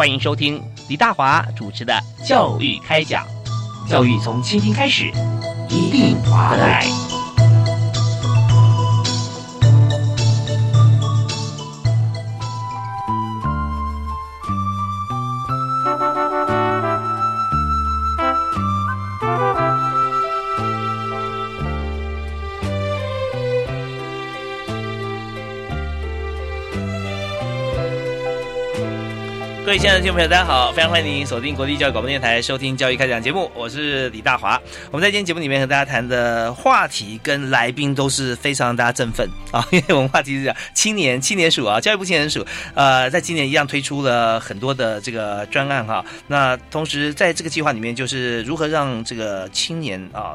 欢迎收听李大华主持的《教育开讲》，教育从倾听开始，一定华来。各位亲爱的听众朋友，大家好！非常欢迎您锁定国立教育广播电台收听《教育开讲》节目，我是李大华。我们在今天节目里面和大家谈的话题跟来宾都是非常大家振奋啊，因为我们话题是讲青年青年署啊，教育部青年署呃，在今年一样推出了很多的这个专案哈。那同时在这个计划里面，就是如何让这个青年啊。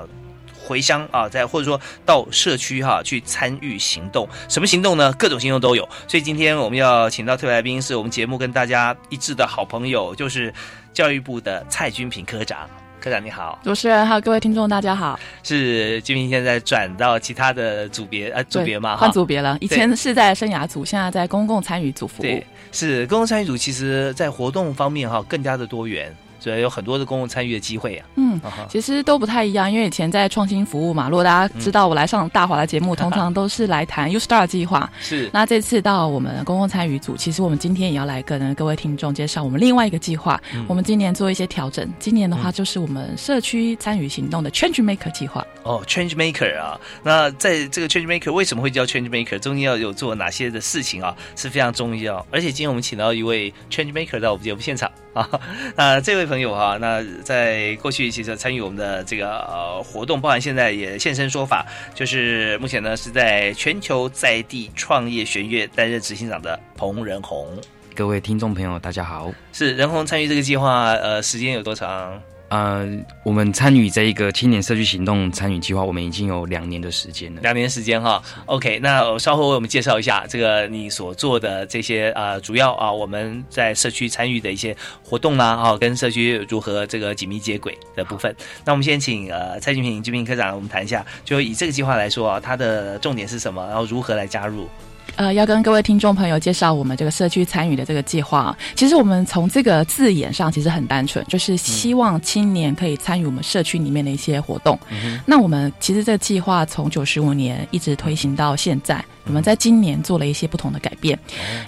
回乡啊，在或者说到社区哈去参与行动，什么行动呢？各种行动都有。所以今天我们要请到特别来宾，是我们节目跟大家一致的好朋友，就是教育部的蔡君平科长。科长你好，主持人还有各位听众大家好。是君平现在转到其他的组别呃组别嘛？换组别了，以前是在生涯组，现在在公共参与组服务。对，是公共参与组，其实在活动方面哈更加的多元。对，有很多的公共参与的机会啊。嗯，其实都不太一样，因为以前在创新服务嘛。如果大家知道我来上大华的节目，通常都是来谈 U Star 计划。是。那这次到我们公共参与组，其实我们今天也要来跟各位听众介绍我们另外一个计划。我们今年做一些调整，今年的话就是我们社区参与行动的 Change Maker 计划。哦，Change Maker 啊，那在这个 Change Maker 为什么会叫 Change Maker？中间要有做哪些的事情啊？是非常重要。而且今天我们请到一位 Change Maker 到我们节目现场啊，那这位朋友哈，那。在过去，其实参与我们的这个活动，包含现在也现身说法，就是目前呢是在全球在地创业学院担任执行长的彭仁宏。各位听众朋友，大家好。是仁宏参与这个计划，呃，时间有多长？呃，我们参与这一个青年社区行动参与计划，我们已经有两年的时间了。两年时间哈，OK，那稍后为我们介绍一下这个你所做的这些呃，主要啊我们在社区参与的一些活动啦，哈，跟社区如何这个紧密接轨的部分。那我们先请呃蔡俊平俊平科长，我们谈一下，就以这个计划来说啊，它的重点是什么，然后如何来加入。呃，要跟各位听众朋友介绍我们这个社区参与的这个计划。其实我们从这个字眼上其实很单纯，就是希望青年可以参与我们社区里面的一些活动。那我们其实这个计划从九十五年一直推行到现在。我们在今年做了一些不同的改变。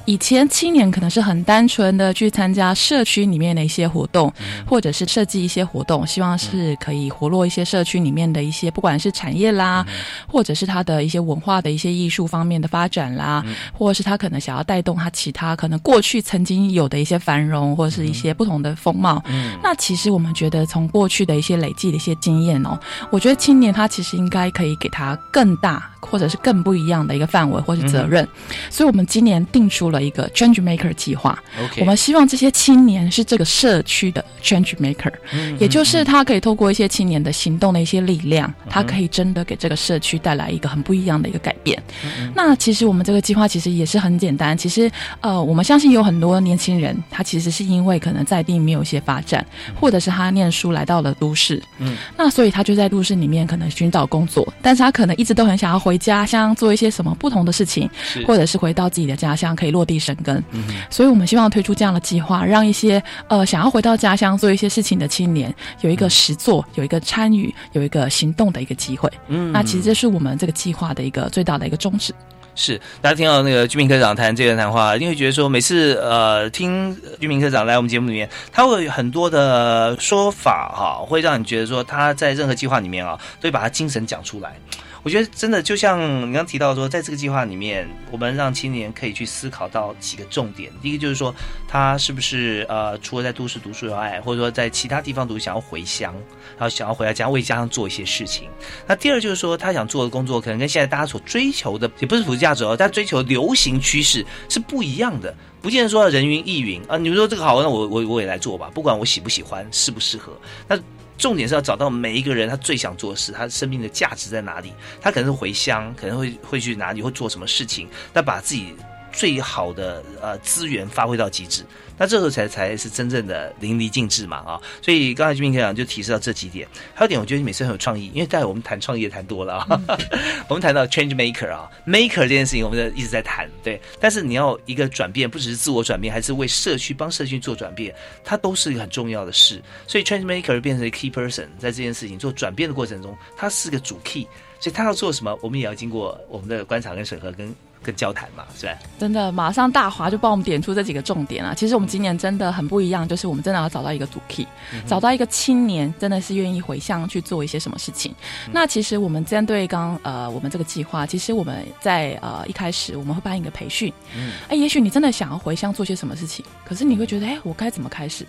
以前青年可能是很单纯的去参加社区里面的一些活动，或者是设计一些活动，希望是可以活络一些社区里面的一些，不管是产业啦，或者是他的一些文化的一些艺术方面的发展啦，或者是他可能想要带动他其他可能过去曾经有的一些繁荣，或者是一些不同的风貌。那其实我们觉得从过去的一些累积的一些经验哦，我觉得青年他其实应该可以给他更大。或者是更不一样的一个范围或是责任，所以我们今年定出了一个 Change Maker 计划。我们希望这些青年是这个社区的 Change Maker，也就是他可以透过一些青年的行动的一些力量，他可以真的给这个社区带来一个很不一样的一个改变。那其实我们这个计划其实也是很简单，其实呃，我们相信有很多年轻人，他其实是因为可能在地没有一些发展，或者是他念书来到了都市，嗯，那所以他就在都市里面可能寻找工作，但是他可能一直都很想要。回家乡做一些什么不同的事情，或者是回到自己的家乡可以落地生根。嗯所以，我们希望推出这样的计划，让一些呃想要回到家乡做一些事情的青年有一个实做、有一个参与、有一个行动的一个机会。嗯，那其实这是我们这个计划的一个最大的一个宗旨。是，大家听到那个居民科长谈这个谈话，因为觉得说每次呃听居民科长来我们节目里面，他会有很多的说法哈，会让你觉得说他在任何计划里面啊，都会把他精神讲出来。我觉得真的就像你刚提到说，在这个计划里面，我们让青年可以去思考到几个重点。第一个就是说，他是不是呃，除了在都市读书以外，或者说在其他地方读，想要回乡，然后想要回来家为家乡做一些事情。那第二就是说，他想做的工作可能跟现在大家所追求的，也不是普世价值哦，他追求流行趋势是不一样的。不见得说人云亦云啊！你们说这个好，那我我我也来做吧，不管我喜不喜欢，适不适合。那重点是要找到每一个人他最想做的事，他生命的价值在哪里？他可能是回乡，可能会会去哪里，会做什么事情？那把自己最好的呃资源发挥到极致。那这时候才才是真正的淋漓尽致嘛啊！所以刚才居民科长就提示到这几点，还有点我觉得你每次很有创意，因为待会我们谈创业谈多了啊，我们谈到 change maker 啊，maker 这件事情我们一直在谈，对，但是你要一个转变，不只是自我转变，还是为社区帮社区做转变，它都是一个很重要的事。所以 change maker 变成 key person，在这件事情做转变的过程中，它是个主 key，所以他要做什么，我们也要经过我们的观察跟审核跟。跟交谈嘛，是吧？真的，马上大华就帮我们点出这几个重点啊！其实我们今年真的很不一样，就是我们真的要找到一个主 key，找到一个青年，真的是愿意回乡去做一些什么事情。那其实我们针对刚呃我们这个计划，其实我们在呃一开始我们会办一个培训，嗯哎，也许你真的想要回乡做些什么事情，可是你会觉得，哎，我该怎么开始？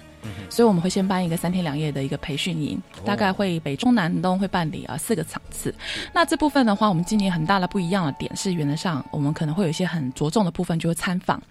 所以我们会先办一个三天两夜的一个培训营，大概会北中南东会办理啊四个场次。那这部分的话，我们今年很大的不一样的点是，原则上我们可能会有一些很着重的部分，就是参访。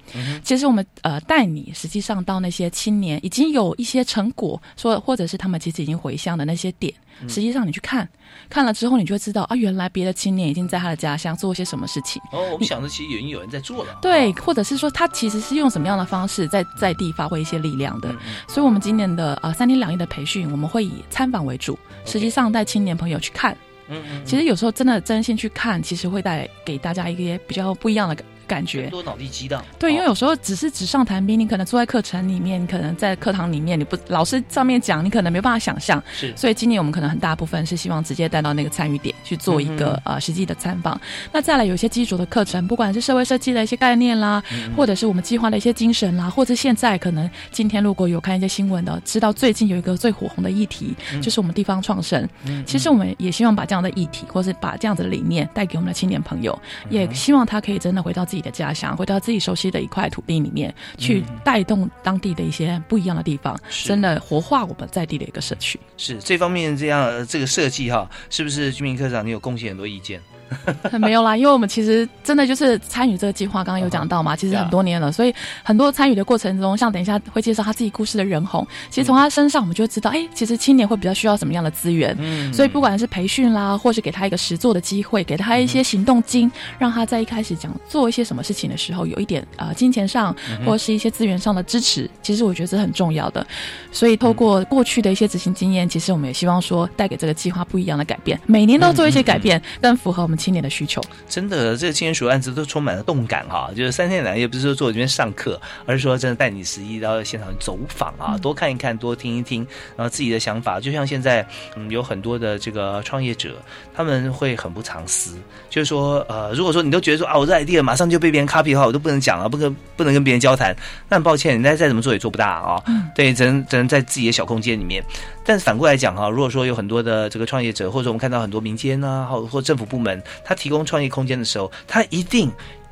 其实我们呃带你实际上到那些青年已经有一些成果，说或者是他们其实已经回乡的那些点，实际上你去看。看了之后，你就会知道啊，原来别的青年已经在他的家乡做些什么事情。哦，我们想的其实已经有人在做了。对，或者是说他其实是用什么样的方式在在地发挥一些力量的。所以，我们今年的呃三天两夜的培训，我们会以参访为主，实际上带青年朋友去看。嗯。其实有时候真的真心去看，其实会带给大家一些比较不一样的感。感觉。多脑力激荡，对，因为有时候只是纸上谈兵，你可能坐在课程里面，你可能在课堂里面，你不老师上面讲，你可能没办法想象。是，所以今年我们可能很大部分是希望直接带到那个参与点去做一个呃实际的参访。那再来有一些基础的课程，不管是社会设计的一些概念啦，或者是我们计划的一些精神啦，或者现在可能今天如果有看一些新闻的，知道最近有一个最火红的议题，就是我们地方创生。其实我们也希望把这样的议题，或是把这样子的理念带给我们的青年朋友，也希望他可以真的回到自己的家乡，回到。自己熟悉的一块土地里面，去带动当地的一些不一样的地方，真的活化我们在地的一个社区。是这方面这样这个设计哈，是不是居民科长你有贡献很多意见？没有啦，因为我们其实真的就是参与这个计划，刚刚有讲到嘛，其实很多年了，所以很多参与的过程中，像等一下会介绍他自己故事的人红，其实从他身上我们就会知道，哎，其实青年会比较需要什么样的资源，嗯，所以不管是培训啦，或是给他一个实做的机会，给他一些行动金，让他在一开始讲做一些什么事情的时候，有一点呃金钱上或者是一些资源上的支持，其实我觉得是很重要的。所以透过过去的一些执行经验，其实我们也希望说带给这个计划不一样的改变，每年都做一些改变，更符合我们。青年的需求，真的，这个青年署案子都充满了动感哈。就是三天两夜，不是说坐这边上课，而是说真的带你实际到现场走访啊，多看一看，多听一听，然后自己的想法。就像现在，嗯，有很多的这个创业者，他们会很不藏私，就是说，呃，如果说你都觉得说啊，我这 idea 马上就被别人 copy 的话，我都不能讲了，不跟不能跟别人交谈。那很抱歉，你再再怎么做也做不大啊。对，只能只能在自己的小空间里面。但是反过来讲哈，如果说有很多的这个创业者，或者我们看到很多民间啊，或或政府部门，他提供创业空间的时候，他一定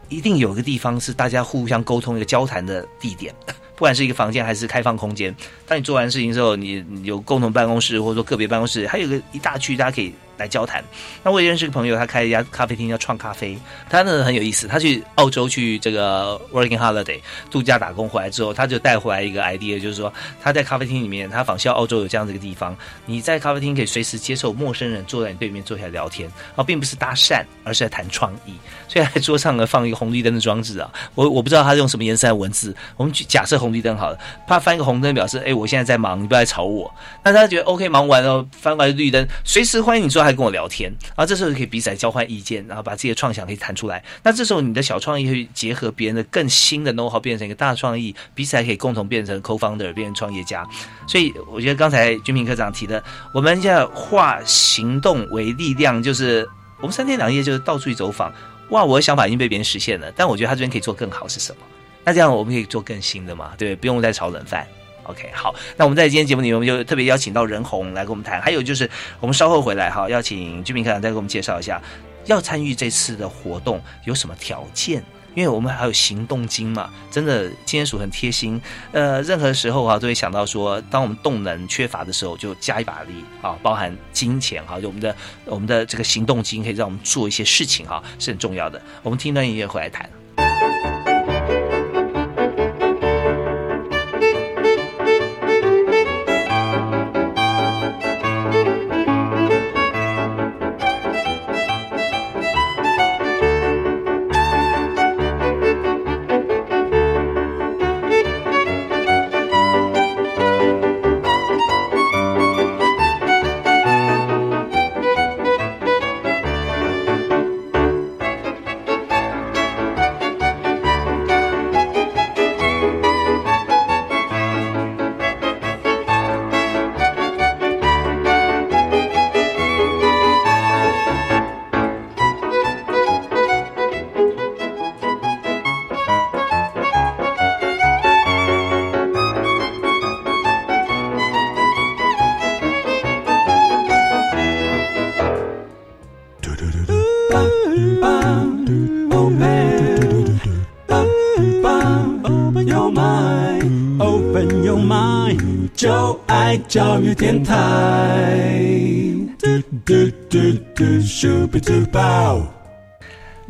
一定有一个地方是大家互相沟通、一个交谈的地点，不管是一个房间还是开放空间。当你做完事情之后，你有共同办公室，或者说个别办公室，还有个一大区，大家可以。来交谈。那我也认识个朋友，他开一家咖啡厅叫创咖啡。他呢很有意思，他去澳洲去这个 working holiday 度假打工回来之后，他就带回来一个 idea，就是说他在咖啡厅里面，他仿效澳洲有这样的一个地方，你在咖啡厅可以随时接受陌生人坐在你对面坐下来聊天，啊，并不是搭讪，而是在谈创意。所以在桌上呢放一个红绿灯的装置啊，我我不知道他用什么颜色的文字，我们假设红绿灯好了，怕翻一个红灯表示，哎，我现在在忙，你不要来吵我。那他觉得 OK，忙完了翻过来绿灯，随时欢迎你坐。还跟我聊天，然后这时候可以彼此来交换意见，然后把自己的创想可以谈出来。那这时候你的小创意会结合别人的更新的 know how，变成一个大创意，彼此还可以共同变成 co-founder，变成创业家。所以我觉得刚才军平科长提的，我们现在化行动为力量，就是我们三天两夜就是到处去走访。哇，我的想法已经被别人实现了，但我觉得他这边可以做更好是什么？那这样我们可以做更新的嘛？对，不用再炒冷饭。OK，好，那我们在今天节目里面，我们就特别邀请到任红来跟我们谈。还有就是，我们稍后回来哈，邀请居民科长再给我们介绍一下要参与这次的活动有什么条件？因为我们还有行动金嘛，真的金钱鼠很贴心，呃，任何时候啊都会想到说，当我们动能缺乏的时候，就加一把力啊，包含金钱哈，就我们的我们的这个行动金可以让我们做一些事情哈，是很重要的。我们听段音乐回来谈。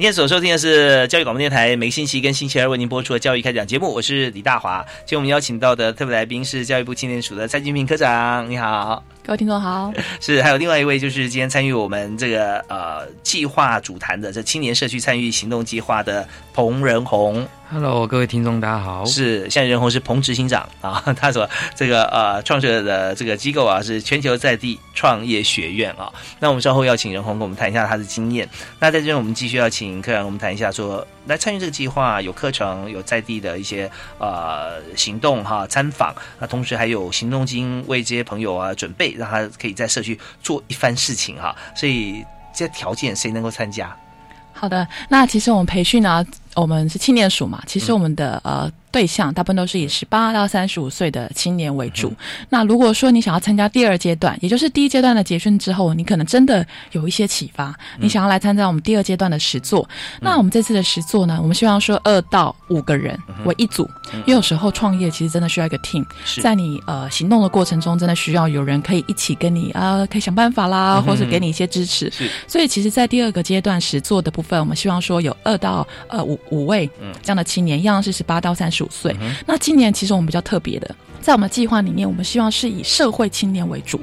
今天所收听的是教育广播电台，每个星期跟星期二为您播出的教育开讲节目，我是李大华。今天我们邀请到的特别来宾是教育部青年署的蔡金平科长，你好，各位听众好。是，还有另外一位就是今天参与我们这个呃计划主谈的这青年社区参与行动计划的彭仁宏。Hello，各位听众，大家好。是，现在仁宏是彭执行长啊，他所这个呃创设的这个机构啊是全球在地创业学院啊。那我们稍后要请仁宏跟我们谈一下他的经验。那在这边我们继续要请客人我们谈一下说，来参与这个计划有课程，有在地的一些呃行动哈参访，那同时还有行动金为这些朋友啊准备，让他可以在社区做一番事情哈。所以这些条件谁能够参加？好的，那其实我们培训呢，我们是青年署嘛，其实我们的、呃对象大部分都是以十八到三十五岁的青年为主。那如果说你想要参加第二阶段，也就是第一阶段的结训之后，你可能真的有一些启发，你想要来参加我们第二阶段的实作。那我们这次的实作呢，我们希望说二到五个人为一组，因为有时候创业其实真的需要一个 team，在你呃行动的过程中，真的需要有人可以一起跟你啊、可以想办法啦，或是给你一些支持。所以其实，在第二个阶段实作的部分，我们希望说有二到呃五五位这样的青年，一样是十八到三十五岁。那今年其实我们比较特别的，在我们计划里面，我们希望是以社会青年为主。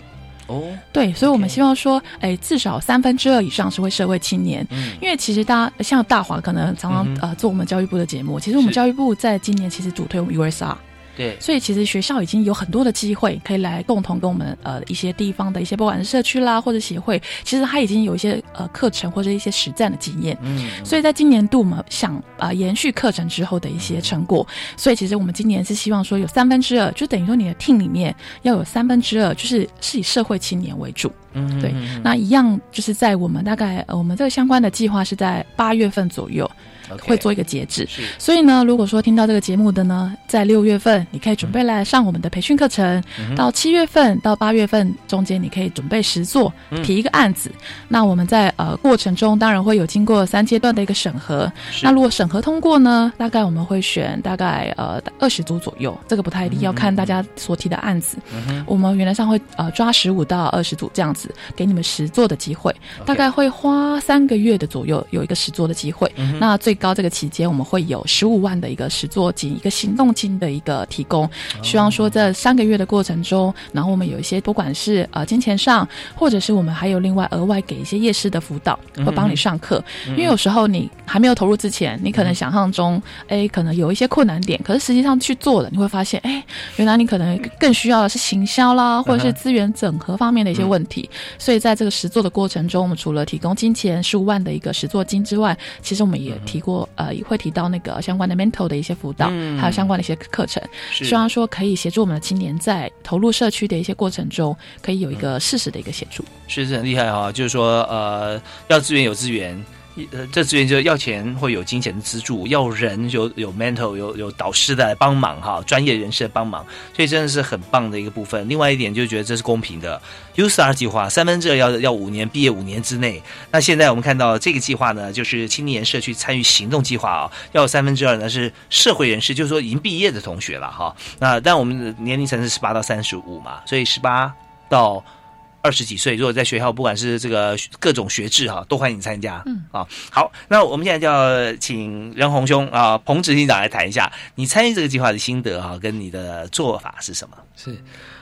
哦，对，所以我们希望说，哎，至少三分之二以上是会社会青年，因为其实大家像大华可能常常、呃做我们教育部的节目，其实我们教育部在今年其实主推我们 USR，对，所以其实学校已经有很多的机会可以来共同跟我们呃一些地方的一些不管是社区啦或者协会，其实它已经有一些呃课程或者一些实战的经验。嗯，所以在今年度我们想啊、呃延续课程之后的一些成果，所以其实我们今年是希望说有三分之二，就等于说你的 team 里面要有三分之二，就是是以社会青年为主。嗯对，那一样就是在我们大概呃我们这个相关的计划是在八月份左右会做一个截止。是所以呢，如果说听到这个节目的呢，在六月份你可以准备来上我们的培训课程，嗯到七月份到八月份中间，你可以准备实做，嗯提一个案子。那我们在呃过程中当然会有经过三阶段的一个审核。那如果审核通过呢，大概我们会选大概呃二十组左右，这个不太一定，要看大家所提的案子。我们原来上会呃抓十五到二十组这样子，给你们实做的机会，大概会花三个月的左右有一个实做的机会。那最高这个期间我们会有十五万的一个实作金，一个行动金的一个提供。希望说在三个月的过程中，然后我们有一些不管是呃金钱上，或者是我们还有另外额外给一些夜市的辅导，会帮你上课。因为有时候你还没有投入之前，你可能想象中，哎，可能有一些困难点，可是实际上去做了，你会发现，哎，原来你可能更需要的是行销啦，或者是资源整合方面的一些问题。所以在这个实做的过程中，我们除了提供金钱十五万的一个实作金之外，其实我们也提过，呃，也会提到那个相关的 mental 的一些辅导，还有相关的一些课程，希望说可以协助我们的青年在投入社区的一些过程中，可以有一个适时的一个协助。是是很厉害哈、就是说呃，要资源有资源，呃，这资源就是要钱会有金钱的资助，要人有有 mental 有有导师的来帮忙哈，专业人士的帮忙，所以真的是很棒的一个部分。另外一点就觉得这是公平的，USR 计划三分之二要要五年毕业五年之内。那现在我们看到这个计划呢，就是青年社区参与行动计划啊，要三分之二呢是社会人士，就是说已经毕业的同学了哈。那但我们的年龄层是十八到三十五嘛，所以十八到。二十几岁，如果在学校，不管是这个各种学制哈，都欢迎参加。嗯啊，好，那我们现在就要请任宏兄啊，彭执行长来谈一下你参与这个计划的心得哈，跟你的做法是什么？是，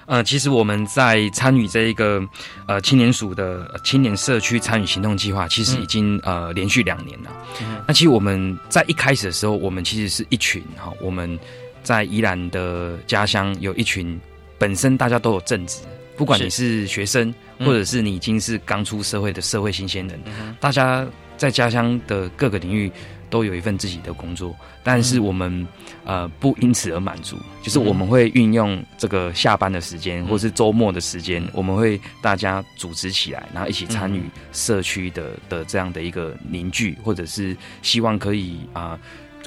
呃，其实我们在参与这一个呃青年署的青年社区参与行动计划，其实已经呃连续两年了。嗯那其实我们在一开始的时候，我们其实是一群哈，我们在宜兰的家乡有一群本身大家都有正职。不管你是学生，或者是你已经是刚出社会的社会新鲜人，大家在家乡的各个领域都有一份自己的工作，但是我们呃不因此而满足，就是我们会运用这个下班的时间，或是周末的时间，我们会大家组织起来，然后一起参与社区的的这样的一个凝聚，或者是希望可以啊。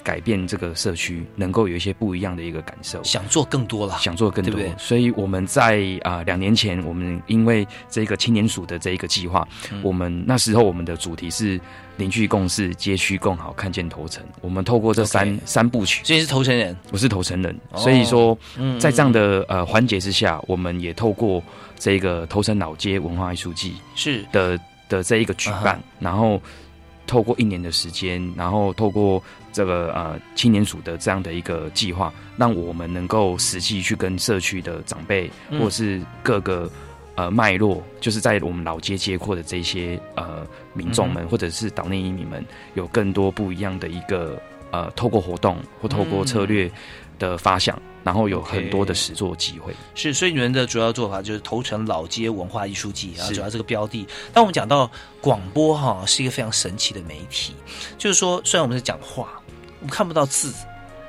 改变这个社区，能够有一些不一样的一个感受，想做更多了，想做更多。所以我们在啊两年前，我们因为这个青年署的这一个计划，我们那时候我们的主题是邻居共事，街区更好，看见头城。我们透过这三三部曲，这是头城人，我是头城人，所以说在这样的呃环节之下，我们也透过这个头城老街文化艺术季是。的的这一个举办，然后。透过一年的时间，然后透过这个呃青年署的这样的一个计划，让我们能够实际去跟社区的长辈，或是各个呃脉络，就是在我们老街街阔的这些呃民众们，或者是岛内移民们，有更多不一样的一个呃透过活动或透过策略的发想。然后有很多的实作机会，是，所以你们的主要做法就是投诚老街文化艺术季啊，主要这个标的。但我们讲到广播哈，是一个非常神奇的媒体，就是说，虽然我们是讲话，我们看不到字，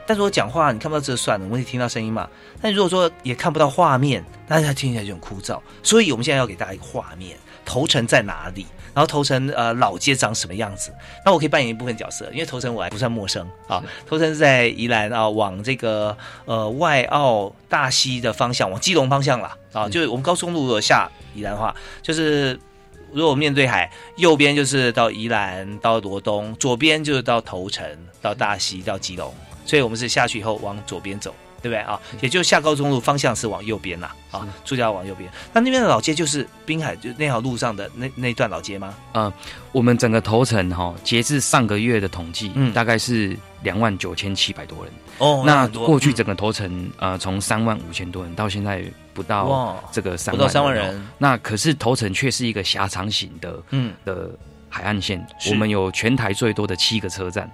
但是我讲话你看不到字算了，我们可以听到声音嘛。但如果说也看不到画面，大家听起来就很枯燥。所以我们现在要给大家一个画面，头城在哪里？然后头城呃老街长什么样子？那我可以扮演一部分角色，因为头城我还不算陌生啊。头城是在宜兰啊，往这个呃外澳大溪的方向，往基隆方向啦啊。就是我们高速公路下宜兰话，就是如果面对海，右边就是到宜兰到罗东，左边就是到头城到大溪到基隆，所以我们是下去以后往左边走。对不对啊？也就下高中路方向是往右边呐，啊，住家往右边。那那边的老街就是滨海就那条路上的那那段老街吗？嗯，我们整个头城哈，截至上个月的统计，嗯，大概是两万九千七百多人。哦，那过去整个头城呃，从三万五千多人到现在不到这个三不到三万人。那可是头城却是一个狭长型的，嗯的海岸线。我们有全台最多的七个车站，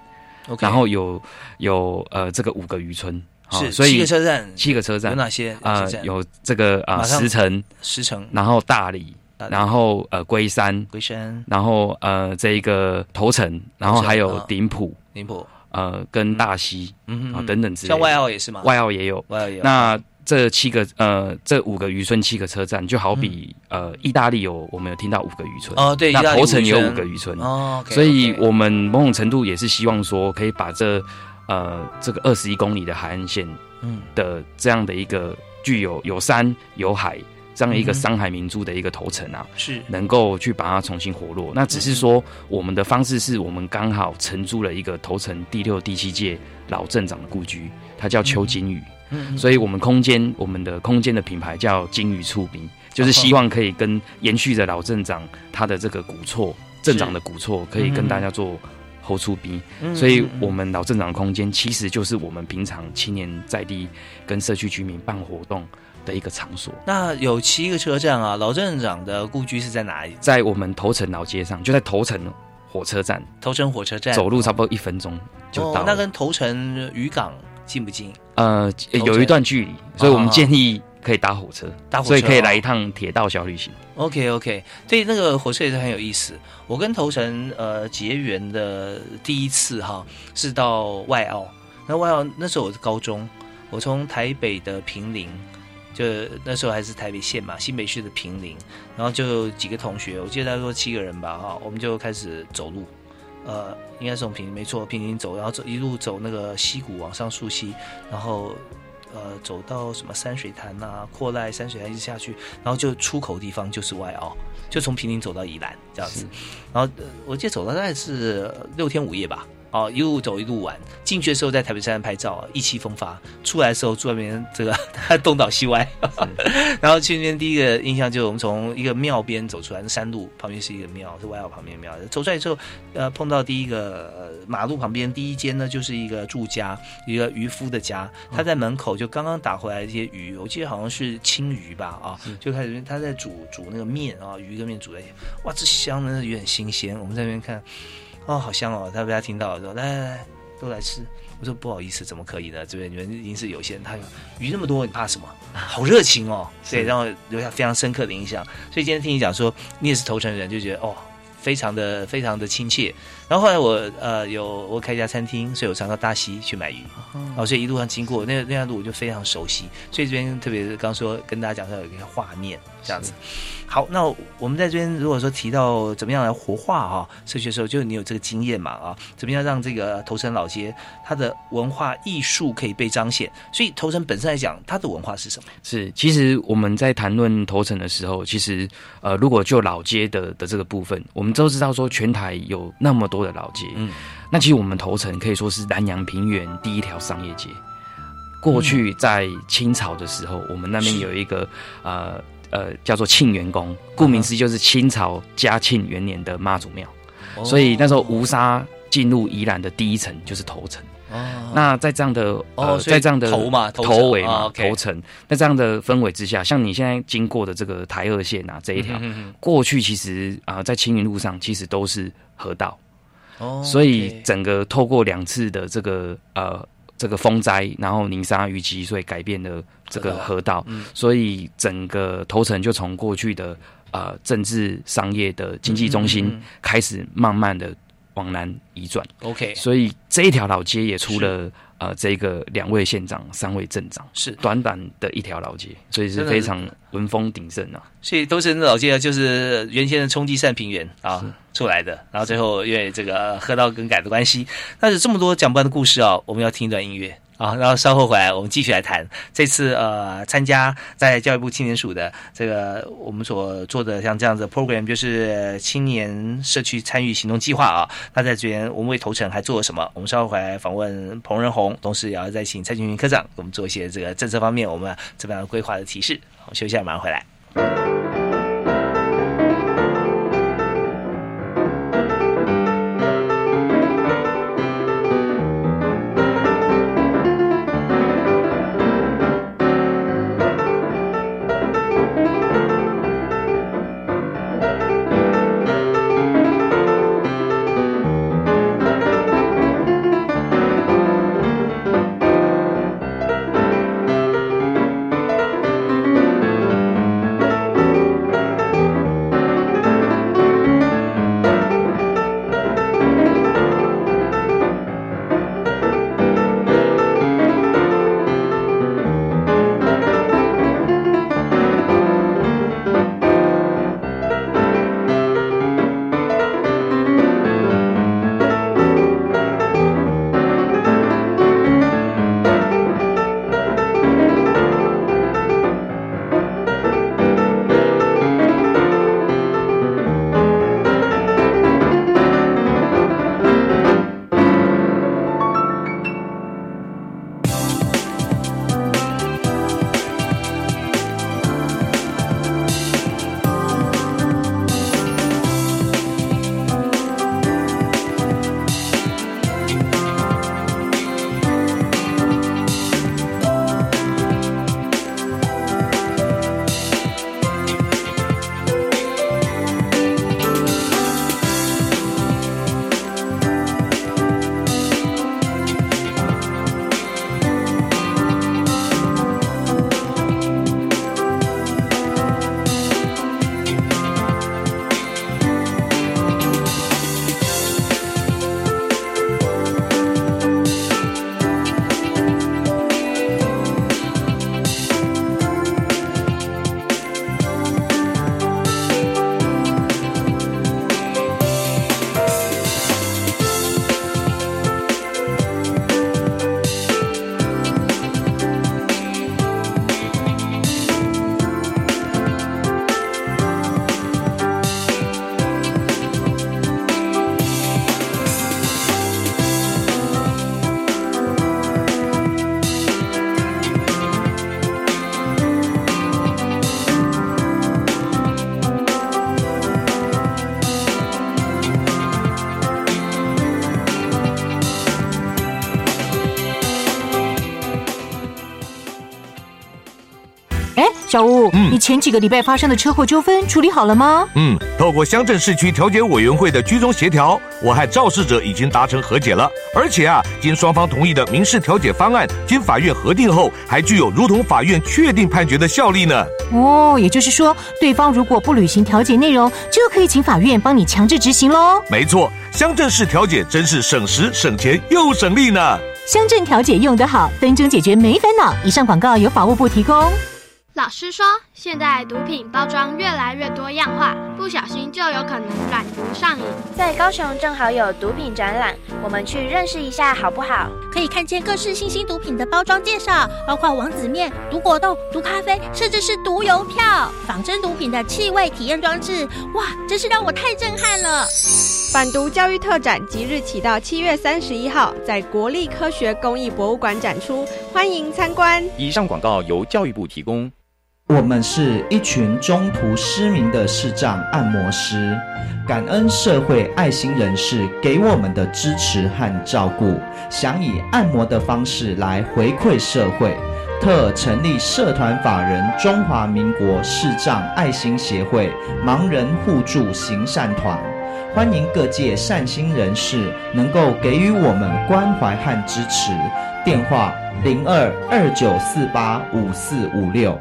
然后有有呃这个五个渔村。是，所以七个车站，七个车站有哪些？啊？有这个啊，石城，石城，然后大理，然后呃，龟山，龟山，然后呃，这一个头城，然后还有顶埔，顶埔，呃，跟大溪，嗯啊等等之类。像外澳也是吗？外澳也有，外澳也有。那这七个呃，这五个渔村，七个车站，就好比呃，意大利有我们有听到五个渔村哦，对，那头城有五个渔村。哦，所以我们某种程度也是希望说，可以把这呃这个二十一公里的海岸线。嗯的这样的一个具有有山有海这样一个山海明珠的一个头城啊，是能够去把它重新活络。那只是说我们的方式是我们刚好承租了一个头城第六、第七届老镇长的故居，它叫邱金宇。嗯，所以我们空间我们的空间的品牌叫金宇出名，就是希望可以跟延续着老镇长他的这个古厝镇长的古厝，可以跟大家做。后出兵，所以我们老镇长空间其实就是我们平常青年在地跟社区居民办活动的一个场所。那有七个车站啊，老镇长的故居是在哪里？在我们头城老街上，就在头城火车站。头城火车站走路差不多一分钟就到。那跟头城渔港近不近？呃，有一段距离，所以我们建议。可以搭火车，搭火车，所以可以来一趟铁道小旅行。OK OK，对，那个火车也是很有意思。我跟头城呃结缘的第一次哈，是到外澳。那外澳那时候我是高中，我从台北的平林，就那时候还是台北县嘛，新北市的平林，然后就几个同学，我记得他说七个人吧哈，我们就开始走路，呃，应该是从平林没错，平林走，然后走一路走那个溪谷往上溯溪，然后呃走到什么山水潭呐、阔濑山水潭一直下去，然后就出口地方就是外澳，就从平陵走到宜兰这样子，然后、呃我记得走了大概是六天五夜吧。哦，一路走一路玩，进去的时候在台北山拍照，意气风发；出来的时候住外面这个 东倒西歪。然后去那边第一个印象就是我们从一个庙边走出来，那山路旁边是一个庙，是外澳旁边的庙。走出来之后，呃，碰到第一个、呃、马路旁边第一间呢，就是一个住家，一个渔夫的家。他在门口就刚刚打回来一些鱼，我记得好像是青鱼吧，啊，就开始他在煮煮那个面啊，鱼跟面煮在一起，哇，这香的那鱼很新鲜。我们在那边看，哦，好香哦！他被他听到了说，来来来，都来吃。我说不好意思，怎么可以呢？这边你们已经是有些人，他有鱼那么多，你怕什么？好热情哦，所以让我留下非常深刻的印象。所以今天听你讲说你也是头城人，就觉得哦，非常的非常的亲切。然后后来我呃有我开一家餐厅，所以我常到大溪去买鱼，哦，所以一路上经过那那条路我就非常熟悉。所以这边特别是刚说跟大家讲到有一个画面这样子。好，那我们在这边如果说提到怎么样来活化啊、社区的时候，就是你有这个经验嘛啊，怎么样让这个头城老街它的文化艺术可以被彰显？所以头城本身来讲，它的文化是什么？是，其实我们在谈论头城的时候，其实呃，如果就老街的的这个部分，我们都知道说全台有那么多的老街，嗯，那其实我们头城可以说是南洋平原第一条商业街。过去在清朝的时候，我们那边有一个呃呃叫做庆元宫，顾名思义就是清朝嘉庆元年的妈祖庙，所以那时候吴沙进入宜兰的第一层就是头城。哦，那在这样的呃，哦在这样的头嘛头头尾嘛头城，在这样的氛围之下，像你现在经过的这个台二线啊这一条，嗯嗯过去其实啊、在青云路上其实都是河道，哦所以整个透过两次的这个呃这个风灾，然后泥沙淤积，所以改变了这个河道，嗯。所以整个头城就从过去的呃政治商业的经济中心开始慢慢的往南移转。OK 所以这一条老街也出了呃这个两位县长、三位镇长，是。短短的一条老街，所以是非常文风鼎盛啊。所以都是老街啊，就是原先的冲积扇平原啊出来的，然后最后因为这个河道更改的关系，但是这么多讲不完的故事啊，我们要听一段音乐啊，然后稍后回来我们继续来谈这次呃参加在教育部青年署的这个我们所做的像这样子的 program，就是青年社区参与行动计划啊。那在这边我们为头城还做了什么？我们稍后回来访问彭仁宏，同时也要再请蔡俊云科长给我们做一些这个政策方面我们怎么样规划的提示。我休息下，马上回来。前几个礼拜发生的车祸纠纷处理好了吗？嗯，透过乡镇市区调解委员会的居中协调，我和肇事者已经达成和解了。而且啊，经双方同意的民事调解方案，经法院核定后，还具有如同法院确定判决的效力呢。哦，也就是说，对方如果不履行调解内容，就可以请法院帮你强制执行喽。没错，乡镇市调解真是省时省钱又省力呢。乡镇调解用得好，分钟解决没烦恼。以上广告由法务部提供。老师说，现在毒品包装越来越多样化，不小心就有可能染毒上瘾。在高雄正好有毒品展览，我们去认识一下好不好？可以看见各式新兴毒品的包装介绍，包括王子面、毒果冻、毒咖啡，甚至是毒邮票、仿真毒品的气味体验装置。哇，真是让我太震撼了！反毒教育特展即日起到七月三十一号，在国立科学工艺博物馆展出，欢迎参观。以上广告由教育部提供。我们是一群中途失明的视障按摩师，感恩社会爱心人士给我们的支持和照顾，想以按摩的方式来回馈社会，特成立社团法人中华民国视障爱心协会盲人互助行善团，欢迎各界善心人士能够给予我们关怀和支持。电话零二二九四八五四五六。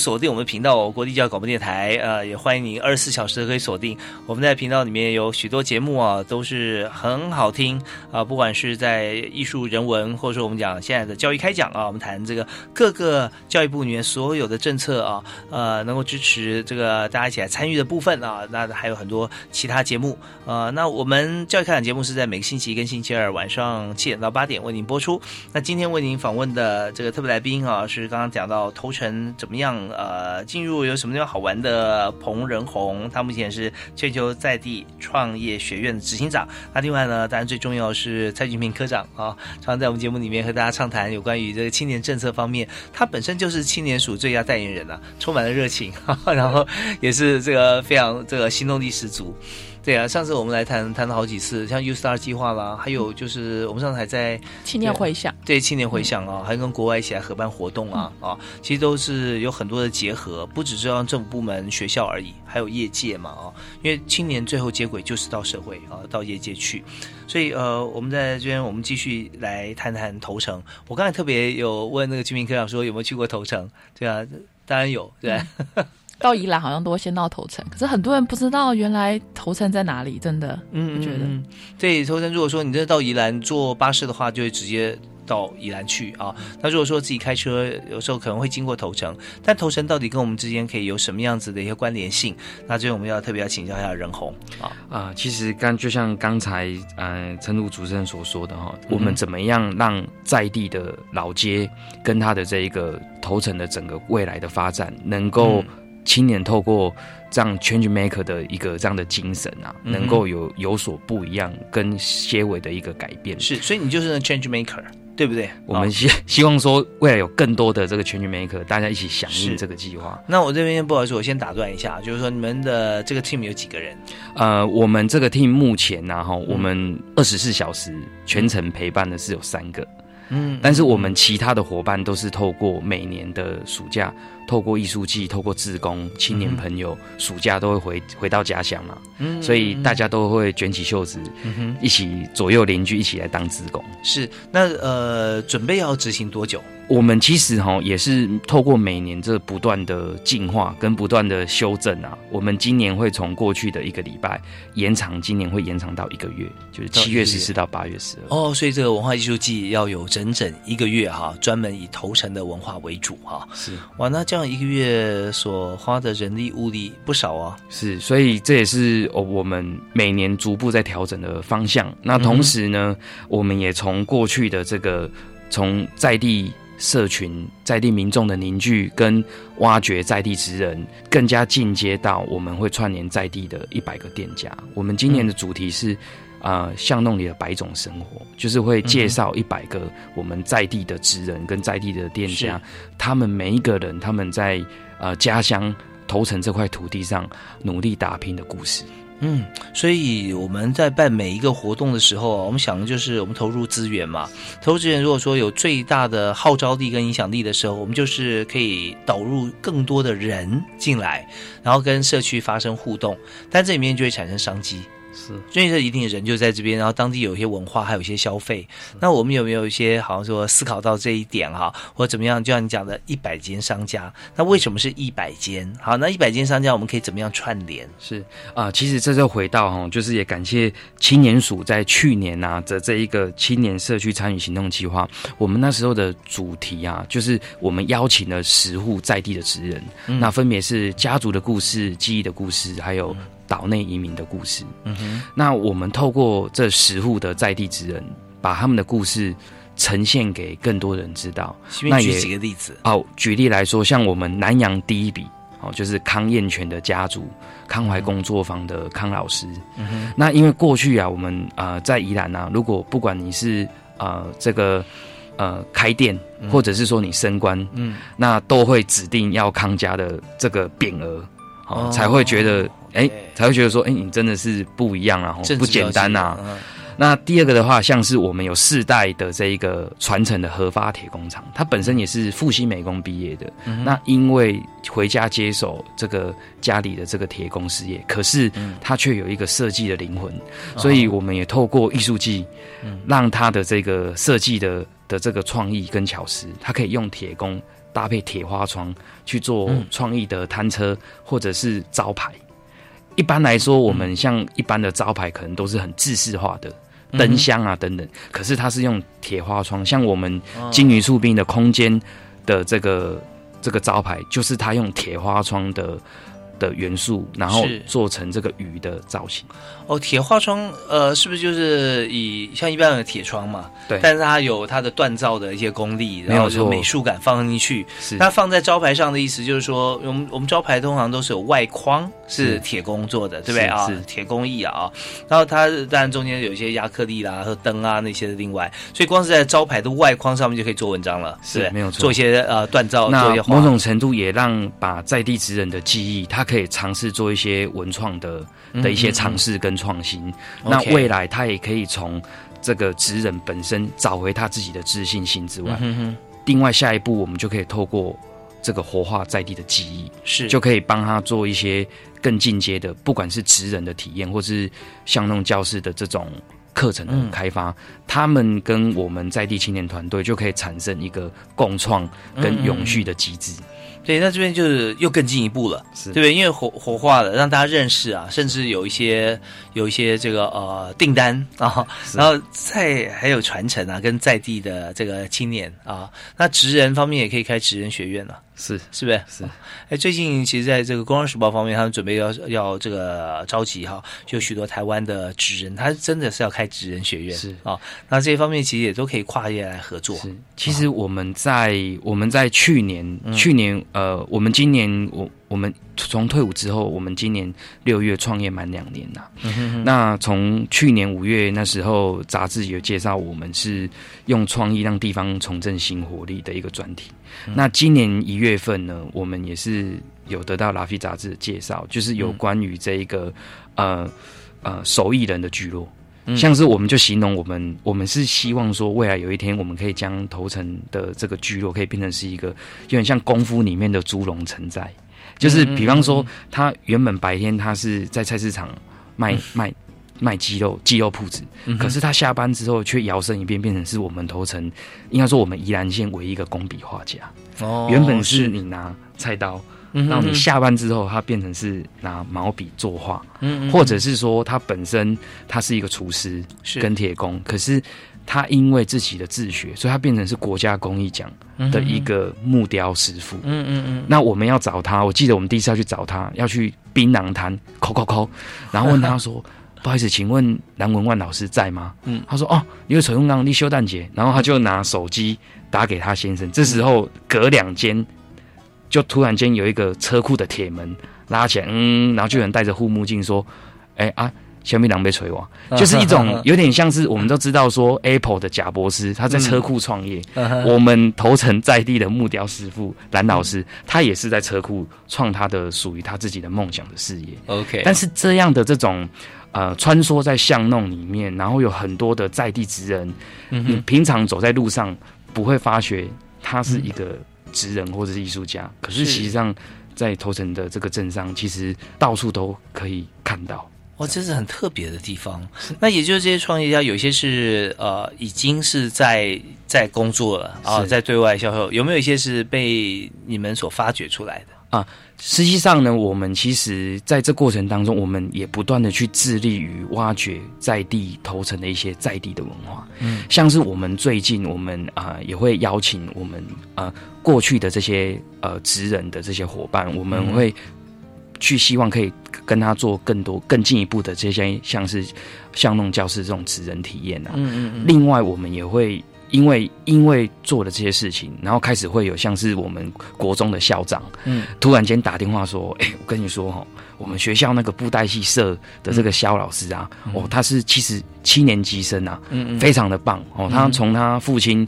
锁定我们频道国立教育广播电台，呃，也欢迎你二十四小时可以锁定我们在频道里面有许多节目啊，都是很好听啊，不管是在艺术人文，或者说我们讲现在的教育开讲啊，我们谈这个各个教育部里面所有的政策啊，呃，能够支持这个大家一起来参与的部分啊，那还有很多其他节目啊，那我们教育开讲节目是在每个星期一跟星期二晚上七点到八点为您播出。那今天为您访问的这个特别来宾啊，是刚刚讲到投。成怎么样？呃，进入有什么地方好玩的？彭仁宏，他目前是全球在地创业学院的执行长。那另外呢，当然最重要是蔡俊平科长啊，常常在我们节目里面和大家畅谈有关于这个青年政策方面。他本身就是青年署最佳代言人啊，充满了热情，然后也是这个非常这个行动力十足。对啊，上次我们来谈谈了好几次，像 U Star 计划啦，还有就是我们上次还在青年回响，对青年回响啊，还跟国外一起来合办活动啊啊，其实都是有很多的结合，不只是让政府部门、学校而已，还有业界嘛啊，因为青年最后接轨就是到社会啊，到业界去，所以呃，我们在这边我们继续来谈谈头城。我刚才特别有问那个居民科长说有没有去过头城？对啊，当然有，对。到宜兰好像都会先到头城，可是很多人不知道原来头城在哪里，真的，嗯，我觉得，对，头城如果说你真的到宜兰坐巴士的话，就会直接到宜兰去啊。那如果说自己开车，有时候可能会经过头城，但头城到底跟我们之间可以有什么样子的一些关联性？那这边我们要特别要请教一下任红啊啊，其实刚就像刚才嗯陈露主持人所说的哈，我们怎么样让在地的老街跟它的这一个头城的整个未来的发展能够。青年透过这样 change maker 的一个这样的精神啊，能够有有所不一样，跟结尾的一个改变。是，所以你就是 change maker，对不对？我们希希望说未来有更多的这个 change maker，大家一起响应这个计划。那我这边不好意思，我先打断一下，就是说你们的这个 team 有几个人？呃，我们这个 team 目前呢，哈，我们二十四小时全程陪伴的是有三个。嗯，但是我们其他的伙伴都是透过每年的暑假，透过艺术季，透过志工青年朋友，暑假都会回回到家乡嘛。嗯，所以大家都会卷起袖子，一起左右邻居一起来当志工。是，那呃，准备要执行多久？我们其实哈也是透过每年这不断的进化跟不断的修正啊，我们今年会从过去的一个礼拜延长，今年会延长到一个月，就是七月十四到八月十二。哦，所以这个文化艺术季要有整整一个月哈，专门以头城的文化为主哈。是哇，那这样一个月所花的人力物力不少啊。是，所以这也是我们每年逐步在调整的方向。那同时呢，我们也从过去的这个从在地。社群在地民众的凝聚跟挖掘在地职人，更加进阶到我们会串联在地的一百个店家。我们今年的主题是，呃，巷弄里的百种生活，就是会介绍一百个我们在地的职人跟在地的店家，他们每一个人他们在呃家乡头城这块土地上努力打拼的故事。嗯，所以我们在办每一个活动的时候，我们想的就是我们投入资源嘛。投入资源如果说有最大的号召力跟影响力的时候，我们就是可以导入更多的人进来，然后跟社区发生互动，但这里面就会产生商机。是，所以这一定人就在这边，然后当地有一些文化，还有一些消费。那我们有没有一些好像说思考到这一点哈，或者怎么样？就像你讲的，一百间商家，那为什么是一百间？好，那一百间商家，我们可以怎么样串联？是啊，其实这就回到哈，就是也感谢青年署在去年啊的这一个青年社区参与行动计划，我们那时候的主题啊，就是我们邀请了十户在地的职人，那分别是家族的故事、记忆的故事，还有。岛内移民的故事，嗯哼，那我们透过这十户的在地之人，把他们的故事呈现给更多人知道。那举几个例子。哦，举例来说，像我们南洋第一笔哦，就是康燕泉的家族，康怀工作坊的康老师。嗯哼，那因为过去啊，我们呃在宜兰啊，如果不管你是呃这个呃开店，或者是说你升官，嗯，那都会指定要康家的这个匾额。哦，才会觉得，哎，才会觉得说，哎，你真的是不一样啊，不简单呐。那第二个的话，像是我们有世代的这一个传承的合发铁工厂，它本身也是复兴美工毕业的。那因为回家接手这个家里的这个铁工事业，可是他却有一个设计的灵魂，所以我们也透过艺术季，让他的这个设计的的这个创意跟巧思，他可以用铁工。搭配铁花窗去做创意的摊车或者是招牌。一般来说，我们像一般的招牌可能都是很制式化的灯箱啊等等，可是它是用铁花窗，像我们金鱼树兵的空间的这个这个招牌，就是它用铁花窗的。的元素，然后做成这个鱼的造型。哦，铁花窗，呃，是不是就是以像一般的铁窗嘛？对。但是它有它的锻造的一些功力，然后就美术感放进去。是。那放在招牌上的意思就是说，我们我们招牌通常都是有外框是铁工做的，对不对啊？是铁工艺啊。然后它当然中间有一些亚克力啦和灯啊那些的另外，所以光是在招牌的外框上面就可以做文章了，是没有错。做一些呃锻造，那某种程度也让把在地职人的记忆，它。可以尝试做一些文创的的一些尝试跟创新，那未来他也可以从这个职人本身找回他自己的自信心之外，另外下一步我们就可以透过这个活化在地的记忆，是。就可以帮他做一些更进阶的，不管是职人的体验，或是像那种教室的这种课程的开发，他们跟我们在地青年团队就可以产生一个共创跟永续的机制。对，那这边就是又更进一步了，对不对？因为活活化了，让大家认识啊，甚至有一些有一些这个呃订单啊，然后再还有传承啊，跟在地的这个青年啊，那职人方面也可以开职人学院了。是是不是？是。哎，最近其实在这个《工商时报》方面，他们准备要要这个召集哈，就许多台湾的职人，他真的是要开职人学院是啊。那这些方面其实也都可以跨业来合作。是。其实我们在我们在去年去年呃，我们今年我。我们从退伍之后，我们今年六月创业满两年了。那从去年五月那时候，杂志有介绍我们是用创意让地方重振新活力的一个专题。那今年一月份呢，我们也是有得到《拉菲》杂志的介绍，就是有关于这一个呃呃手艺人的聚落。像是我们就形容我们，我们是希望说未来有一天，我们可以将头城的这个聚落可以变成是一个有点像功夫里面的猪笼城寨。就是比方说，他原本白天他是在菜市场卖 卖卖鸡肉鸡肉铺子，嗯可是他下班之后却摇身一变，变成是我们头城，应该说我们宜兰县唯一一个工笔画家。哦原本是你拿菜刀，然后你下班之后，他变成是拿毛笔作画，嗯嗯或者是说他本身他是一个厨师是跟铁工，可是他因为自己的自学，所以他变成是国家工艺奖的一个木雕师傅。嗯嗯嗯，那我们要找他，我记得我们第一次要去找他，要去槟榔摊抠抠抠，然后问他说：“不好意思，请问蓝文万老师在吗？”嗯他说：“哦，因为陈永刚立休蛋节。”然后他就拿手机打给他先生。这时候隔两间，就突然间有一个车库的铁门拉起来，嗯，然后就有人戴着护目镜说：“哎啊。”小米狼被锤我，就是一种有点像是我们都知道说 Apple 的贾博士他在车库创业，嗯我们头城在地的木雕师傅蓝老师，他也是在车库创他的属于他自己的梦想的事业。OK，但是这样的这种呃穿梭在巷弄里面，然后有很多的在地职人，嗯你平常走在路上不会发觉他是一个职人或者是艺术家，可是是实际上在头城的这个镇上，其实到处都可以看到。哇，这是很特别的地方。那也就是这些创业家，有些是呃已经是在在工作了啊，是在对外销售，有没有一些是被你们所发掘出来的？啊，实际上呢，我们其实在这过程当中，我们也不断的去致力于挖掘在地头城的一些在地的文化。嗯像是我们最近，我们啊、也会邀请我们呃过去的这些呃职人的这些伙伴，我们嗯会去希望可以跟他做更多更进一步的这些像是巷弄教室这种职人体验啊。嗯嗯嗯另外，我们也会因为因为做了这些事情，然后开始会有像是我们国中的校长，嗯。突然间打电话说：“哎、我跟你说哈，我们学校那个布袋戏社的这个肖老师啊，哦，他是七十七年级生啊，嗯嗯。非常的棒哦。嗯他从他父亲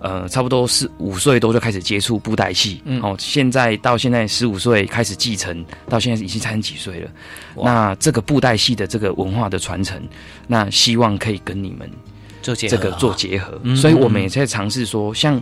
呃差不多是五岁多就开始接触布袋戏，嗯。哦，现在到现在十五岁开始继承，到现在已经三十几岁了。那这个布袋戏的这个文化的传承，那希望可以跟你们做这个做结合，嗯。所以我们也在尝试说，像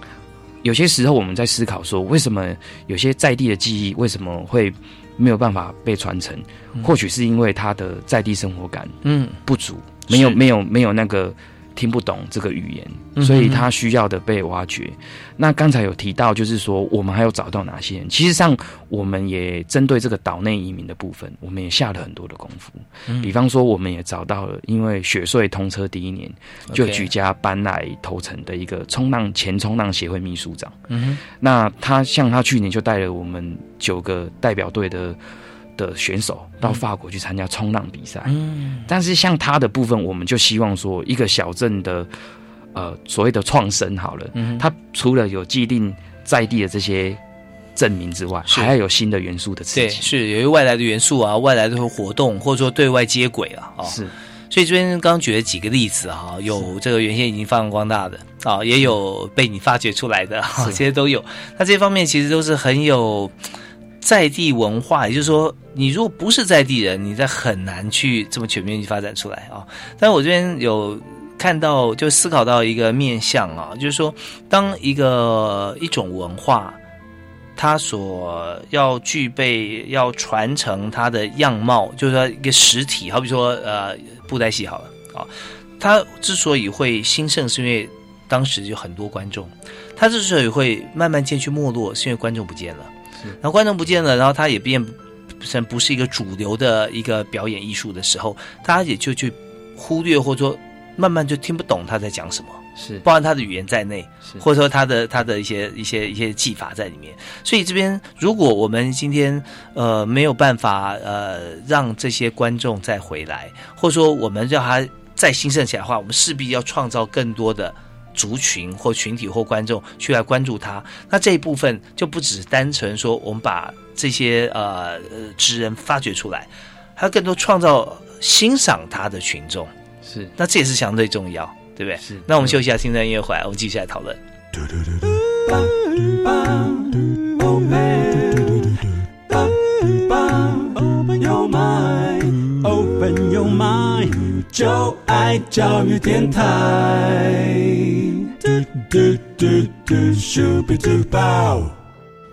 有些时候我们在思考说，为什么有些在地的记忆为什么会没有办法被传承？或许是因为他的在地生活感嗯。不足，没有没有没有那个听不懂这个语言，嗯所以他需要的被挖掘。那刚才有提到，就是说我们还有找到哪些人？其实上我们也针对这个岛内移民的部分，我们也下了很多的功夫。嗯比方说，我们也找到了，因为雪穗通车第一年就举家搬来头城的一个冲浪前冲浪协会秘书长。嗯那他像他去年就带了我们九个代表队的的选手到法国去参加冲浪比赛。嗯但是像他的部分，我们就希望说，一个小镇的呃所谓的创生好了，嗯哼它除了有既定在地的这些证明之外，是还要有新的元素的刺对，激。是有一个外来的元素啊，外来的活动，或者说对外接轨啊，哦，是。所以这边刚刚举了几个例子啊，有这个原先已经发扬光大的啊，也有被你发掘出来的，啊、这些都有。那这些方面其实都是很有在地文化，也就是说，你如果不是在地人，你在很难去这么全面去发展出来啊。但我这边有看到，就思考到一个面向啊，就是说，当一个一种文化。它所要具备、要传承它的样貌，就是说一个实体，好比说呃布袋戏好了啊，它之所以会兴盛，是因为当时有很多观众；它之所以会慢慢渐趋没落，是因为观众不见了。然后观众不见了，然后他也变成不是一个主流的一个表演艺术的时候，大家也就去忽略或者说慢慢就听不懂他在讲什么。是包含他的语言在内，是或者说他的他的一些一些一些技法在里面。所以这边，如果我们今天呃没有办法呃让这些观众再回来，或者说我们让他再兴盛起来的话，我们势必要创造更多的族群或群体或观众去来关注他。那这一部分就不只是单纯说我们把这些呃呃职人发掘出来，还有更多创造欣赏他的群众。是，那这也是相对重要。对不对？是。那我们休息一下，听段音乐回来，我们继续来讨论。Open your mind, open your mind，就爱教育电台。嘟嘟嘟嘟，咻比嘟爆。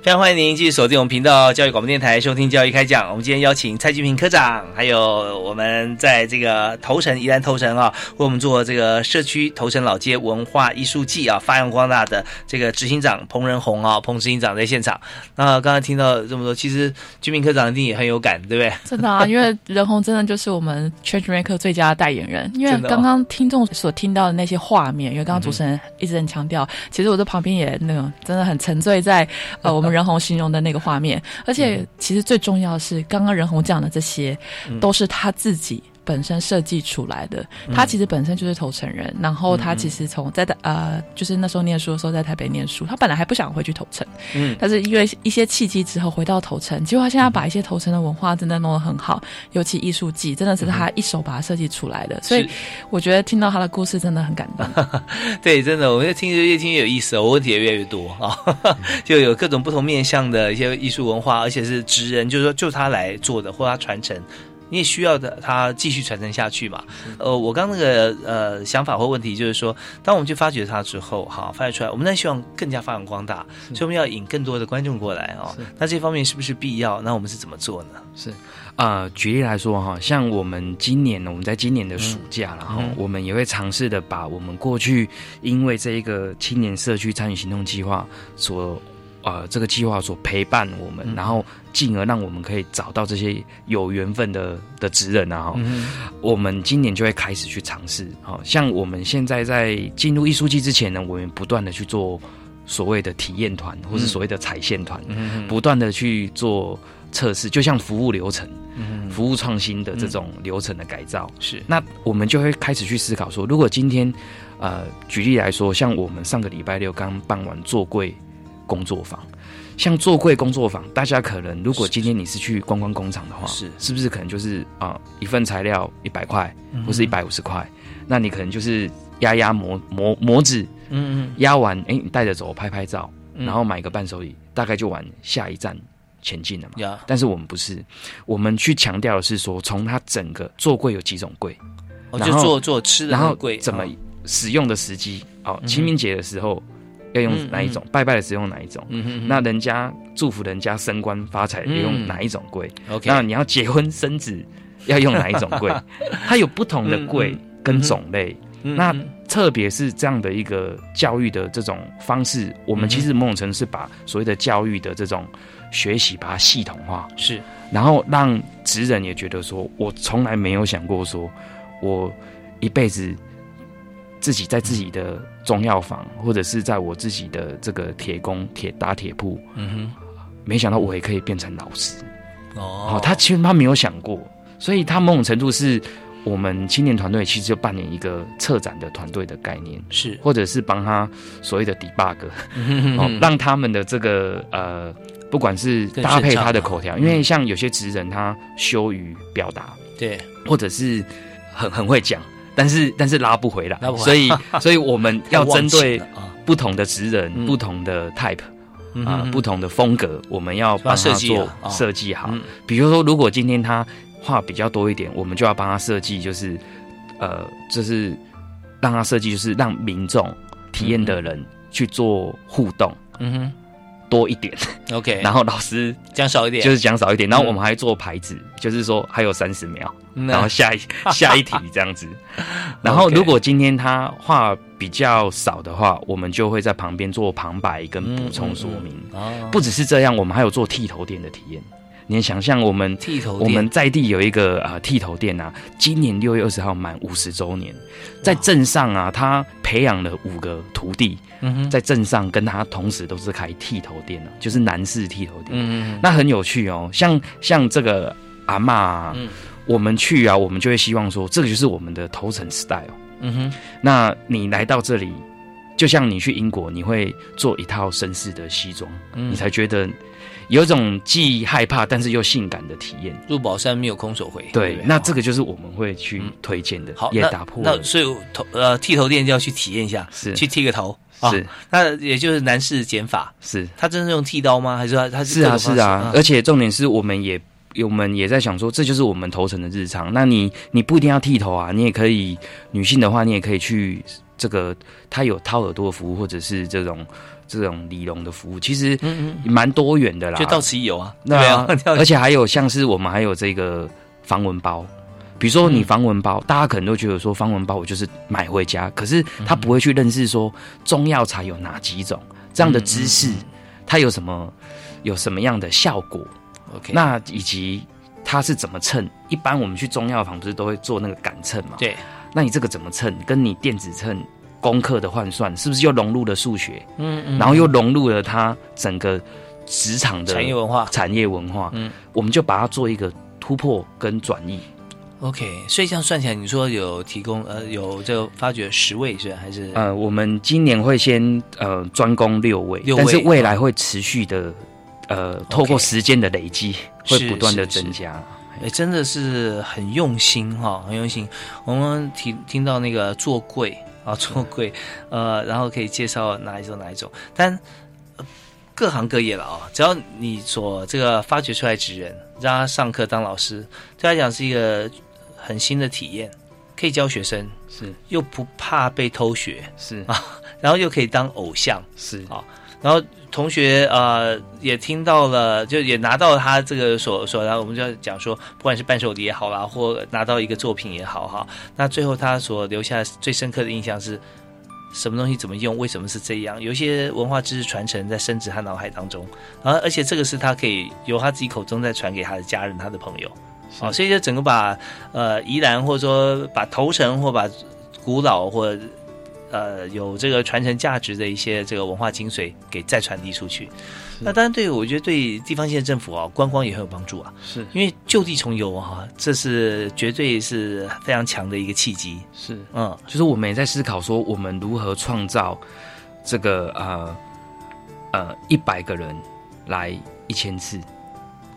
非常欢迎您继续锁定我们频道教育广播电台收听教育开讲。我们今天邀请蔡金平科长，还有我们在这个头城宜兰头城啊，为我们做这个社区头城老街文化艺术季啊发扬光大的这个执行长彭仁宏啊，彭执行长在现场。那刚刚听到这么多，其实金平科长一定也很有感，对不对？真的啊，因为仁宏真的就是我们 Change Maker 最佳代言人。因为刚刚听众所听到的那些画面，因为刚刚主持人一直很强调，其实我在旁边也那种真的很沉醉在呃我们。任红形容的那个画面，而且其实最重要的是，刚刚任红讲的这些，都是他自己。本身设计出来的，他其实本身就是头城人，然后他其实从在呃，就是那时候念书的时候在台北念书，他本来还不想回去头城，嗯，但是因为一些契机之后回到头城，结果他现在把一些头城的文化真的弄得很好，尤其艺术季真的是他一手把它设计出来的，所以我觉得听到他的故事真的很感动。对，真的，我越听越听越有意思，我问题也越来越多啊，就有各种不同面向的一些艺术文化，而且是职人，就是说就他来做的，或他传承。你也需要的，它继续传承下去嘛？呃，我刚那个呃想法或问题就是说，当我们去发掘它之后，哈发掘出来，我们在希望更加发扬光大，所以我们要引更多的观众过来哦。那这方面是不是必要？那我们是怎么做呢？是啊，举例来说哈，像我们今年呢，我们在今年的暑假，然后我们也会尝试的把我们过去因为这一个青年社区参与行动计划所。呃，这个计划所陪伴我们，然后进而让我们可以找到这些有缘分的的职人啊！哈，我们今年就会开始去尝试。好像我们现在在进入艺术季之前呢，我们不断的去做所谓的体验团，或是所谓的彩线团，不断的去做测试，就像服务流程、服务创新的这种流程的改造。是，那我们就会开始去思考说，如果今天，呃，举例来说，像我们上个礼拜六刚办完做柜。工作坊，像做柜工作坊，大家可能如果今天你是去观光工厂的话，是。是不是可能就是啊一份材料一百块，或是一百五十块，那你可能就是压压模模模子，嗯嗯，压完哎你带着走拍拍照，然后买个伴手礼，大概就往下一站前进了嘛。但是我们不是，我们去强调的是说，从它整个做柜有几种柜，就做做吃的，然后柜怎么使用的时机，哦，清明节的时候。要用哪一种拜拜的时候用哪一种？那人家祝福人家升官发财要用哪一种柜？OK，那你要结婚生子要用哪一种柜？它有不同的柜跟种类。那特别是这样的一个教育的这种方式，我们其实某种程度是把所谓的教育的这种学习把它系统化，是，然后让职人也觉得说，我从来没有想过说我一辈子。自己在自己的中药房，或者是在我自己的这个铁工铁打铁铺，嗯哼，没想到我也可以变成老师。哦。他其实他没有想过，所以他某种程度是我们青年团队其实就扮演一个策展的团队的概念，是。或者是帮他所谓的 debug，哦，让他们的这个呃，不管是搭配他的口条，因为像有些职人他羞于表达，对，或者是很很会讲。但是但是拉不回来，所以 所以我们要针对不同的职人、不同的 type 啊、不同的风格，我们要帮他做设计好。比如说，如果今天他话比较多一点，我们就要帮他设计，就是呃，就是让他设计，就是让民众体验的人去做互动。嗯哼。多一点，OK，然后老师讲少一点，就是讲少一点，然后我们还做牌子，就是说还有三十秒，然后下一 下一题这样子。然后如果今天他话比较少的话，我们就会在旁边做旁白跟补充说明。哦。不只是这样，我们还有做剃头店的体验。你想象我们剃头，我们在地有一个啊剃头店啊，今年六月二十号满五十周年，在镇上啊，他培养了五个徒弟，在镇上跟他同时都是开剃头店的，就是男士剃头店。嗯那很有趣哦，像像这个阿妈，我们去啊，我们就会希望说，这个就是我们的头层 style。嗯哼，那你来到这里，就像你去英国，你会做一套绅士的西装，你才觉得。有一种既害怕但是又性感的体验。入宝山没有空手回。对，那这个就是我们会去推荐的。好，也打破。那所以头呃剃头店就要去体验一下，是去剃个头。是，那也就是男士剪法。是，他真是用剃刀吗？还是他他是啊是啊？而且重点是我们也我们也在想说，这就是我们头层的日常。那你你不一定要剃头啊，你也可以女性的话，你也可以去这个他有掏耳朵的服务或者是这种。这种理容的服务，其实蛮多元的啦，就到此一游啊对啊，而且还有像是我们还有这个防蚊包。比如说你防蚊包，大家可能都觉得说防蚊包我就是买回家，可是他不会去认识说中药材有哪几种这样的知识，它有什么有什么样的效果？OK，那以及它是怎么称？一般我们去中药房不是都会做那个杆秤嘛？对，那你这个怎么称？跟你电子秤功课的换算，是不是又融入了数学？嗯嗯，然后又融入了它整个职场的产业文化，产业文化，嗯，我们就把它做一个突破跟转移。OK，所以这样算起来，你说有提供呃有这个发掘十位是还是？呃，我们今年会先呃专攻六位，六位但是未来会持续的呃透过时间的累积，会不断的增加。哎，真的是很用心哈，很用心。我们听听到那个做柜啊，做柜，呃，然后可以介绍哪一种哪一种，但、呃各行各业了啊，只要你所这个发掘出来职人，让他上课当老师，对他讲是一个很新的体验，可以教学生，是又不怕被偷学，是啊，然后又可以当偶像，是啊，然后同学呃也听到了，就也拿到他这个所所，然后我们就要讲说，不管是伴手礼也好啦，或拿到一个作品也好哈，那最后他所留下最深刻的印象是。什么东西怎么用？为什么是这样？有一些文化知识传承在身子他脑海当中，然后而且这个是他可以由他自己口中再传给他的家人、他的朋友，哦，所以就整个把呃宜兰或者说把头城或把古老或呃有这个传承价值的一些这个文化精髓给再传递出去。那当然对，我觉得对地方县政府啊，观光也很有帮助啊。是因为就地重游哈、这是绝对是非常强的一个契机。是，嗯，就是我们也在思考说，我们如何创造这个呃呃一百个人来一千次。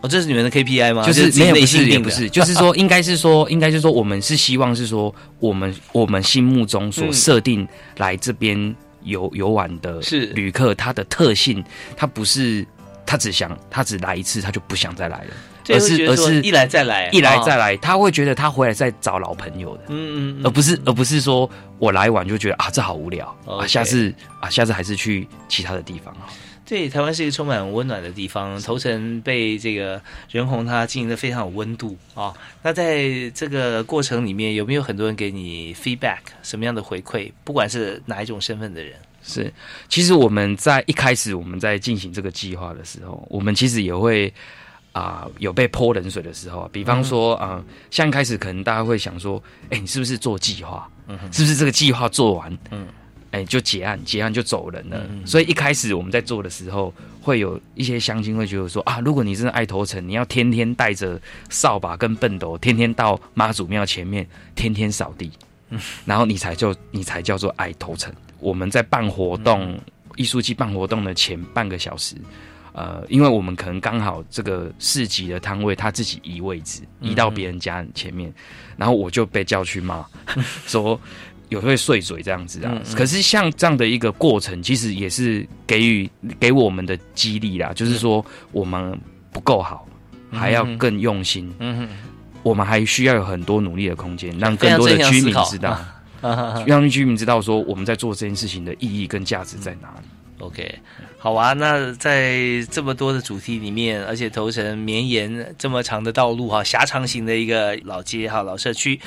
哦，这是你们的 KPI 吗？就是自己内没有不是也不是，就是说应该是说应该是说我们是希望是说我们我们心目中所嗯设定来这边游游玩的是旅客，他的特性，他不是他只想他只来一次他就不想再来了，而是而是一来再来一来哦再来，他会觉得他回来再找老朋友的。嗯嗯而不是而不是说我来晚就觉得啊这好无聊啊下次啊下次还是去其他的地方啊。对，台湾是一个充满温暖的地方，头城被这个人红他经营的非常有温度啊、那在这个过程里面，有没有很多人给你 feedback，什么样的回馈？不管是哪一种身份的人，是，其实我们在一开始我们在进行这个计划的时候，我们其实也会啊、有被泼冷水的时候啊，比方说啊、像一开始可能大家会想说，哎、你是不是做计划？嗯哼。是不是这个计划做完，嗯，哎、就结案，结案就走人了。嗯所以一开始我们在做的时候，会有一些乡亲会觉得说啊，如果你真的爱头城，你要天天带着扫把跟笨斗，天天到妈祖庙前面，天天扫地，嗯 然后你才就你才叫做爱头城。我们在办活动，艺术季办活动的前半个小时。呃，因为我们可能刚好这个市集的摊位他自己移位置，移到别人家前面，然后我就被叫去骂，说有会碎嘴这样子啊。嗯嗯可是像这样的一个过程，其实也是给予给我们的激励啦，就是说我们不够好，还要更用心。嗯哼，我们还需要有很多努力的空间，让更多的居民知道，啊 让居民知道说我们在做这件事情的意义跟价值在哪里。OK，好啊。那在这么多的主题里面，而且头城绵延这么长的道路哈，狭长型的一个老街哈，老社区。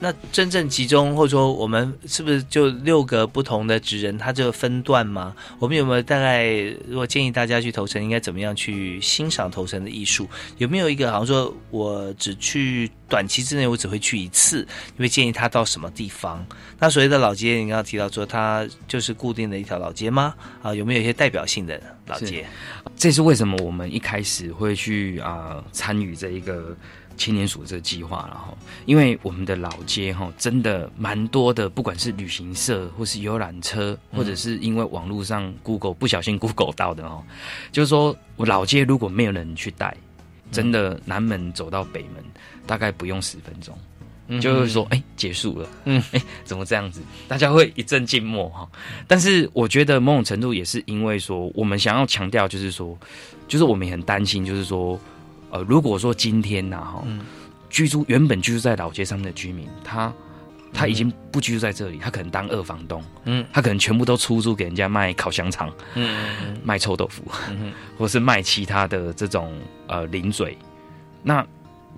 那真正集中，或者说我们是不是就六个不同的职人，他就分段吗？我们有没有大概，如果建议大家去投城，应该怎么样去欣赏投城的艺术？有没有一个好像说我只去短期之内，我只会去一次，你会建议他到什么地方？那所谓的老街，你刚刚提到说它就是固定的一条老街吗？啊，有没有一些代表性的老街？这是为什么我们一开始会去啊、参与这一个青年署这个计划了哈，因为我们的老街哈真的蛮多的，不管是旅行社或是游览车，嗯或者是因为网络上 Google 不小心 Google 到的哦，就是说我老街如果没有人去带，真的南门走到北门大概不用十分钟。嗯就会说，哎、结束了，嗯，哎、怎么这样子？大家会一阵静默哈。但是我觉得某种程度也是因为说，我们想要强调，就是说，就是我们也很担心，就是说，呃，如果说今天呐、哈、居住原本居住在老街上面的居民，他他已经不居住在这里，他可能当二房东，嗯，他可能全部都出租给人家卖烤香肠，嗯，卖臭豆腐，嗯或是卖其他的这种呃零嘴，那